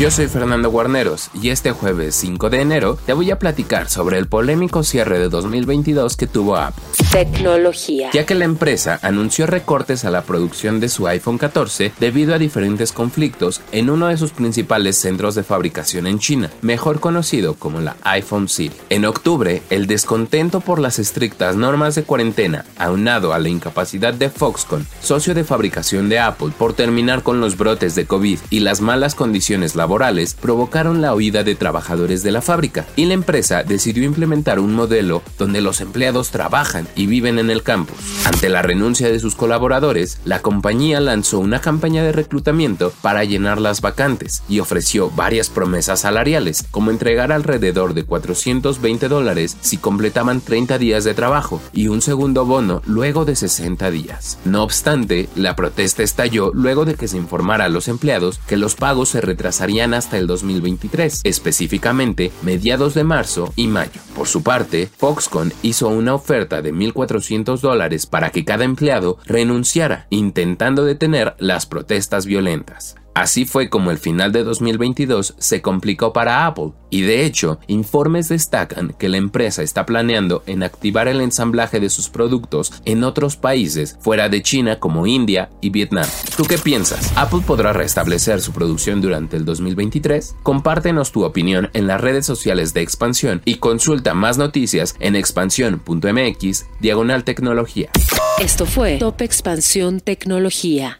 Yo soy Fernando Guarneros y este jueves 5 de enero te voy a platicar sobre el polémico cierre de 2022 que tuvo Apple. Tecnología. Ya que la empresa anunció recortes a la producción de su iPhone 14 debido a diferentes conflictos en uno de sus principales centros de fabricación en China, mejor conocido como la iPhone City. En octubre, el descontento por las estrictas normas de cuarentena, aunado a la incapacidad de Foxconn, socio de fabricación de Apple, por terminar con los brotes de COVID y las malas condiciones laborales, provocaron la huida de trabajadores de la fábrica y la empresa decidió implementar un modelo donde los empleados trabajan y viven en el campus. Ante la renuncia de sus colaboradores, la compañía lanzó una campaña de reclutamiento para llenar las vacantes y ofreció varias promesas salariales, como entregar alrededor de 420 dólares si completaban 30 días de trabajo y un segundo bono luego de 60 días. No obstante, la protesta estalló luego de que se informara a los empleados que los pagos se retrasarían hasta el 2023, específicamente mediados de marzo y mayo. Por su parte, Foxconn hizo una oferta de 1.400 dólares para que cada empleado renunciara, intentando detener las protestas violentas. Así fue como el final de 2022 se complicó para Apple, y de hecho, informes destacan que la empresa está planeando en activar el ensamblaje de sus productos en otros países fuera de China como India y Vietnam. ¿Tú qué piensas? ¿Apple podrá restablecer su producción durante el 2023? Compártenos tu opinión en las redes sociales de Expansión y consulta más noticias en expansión.mx diagonal tecnología. Esto fue Top Expansión Tecnología.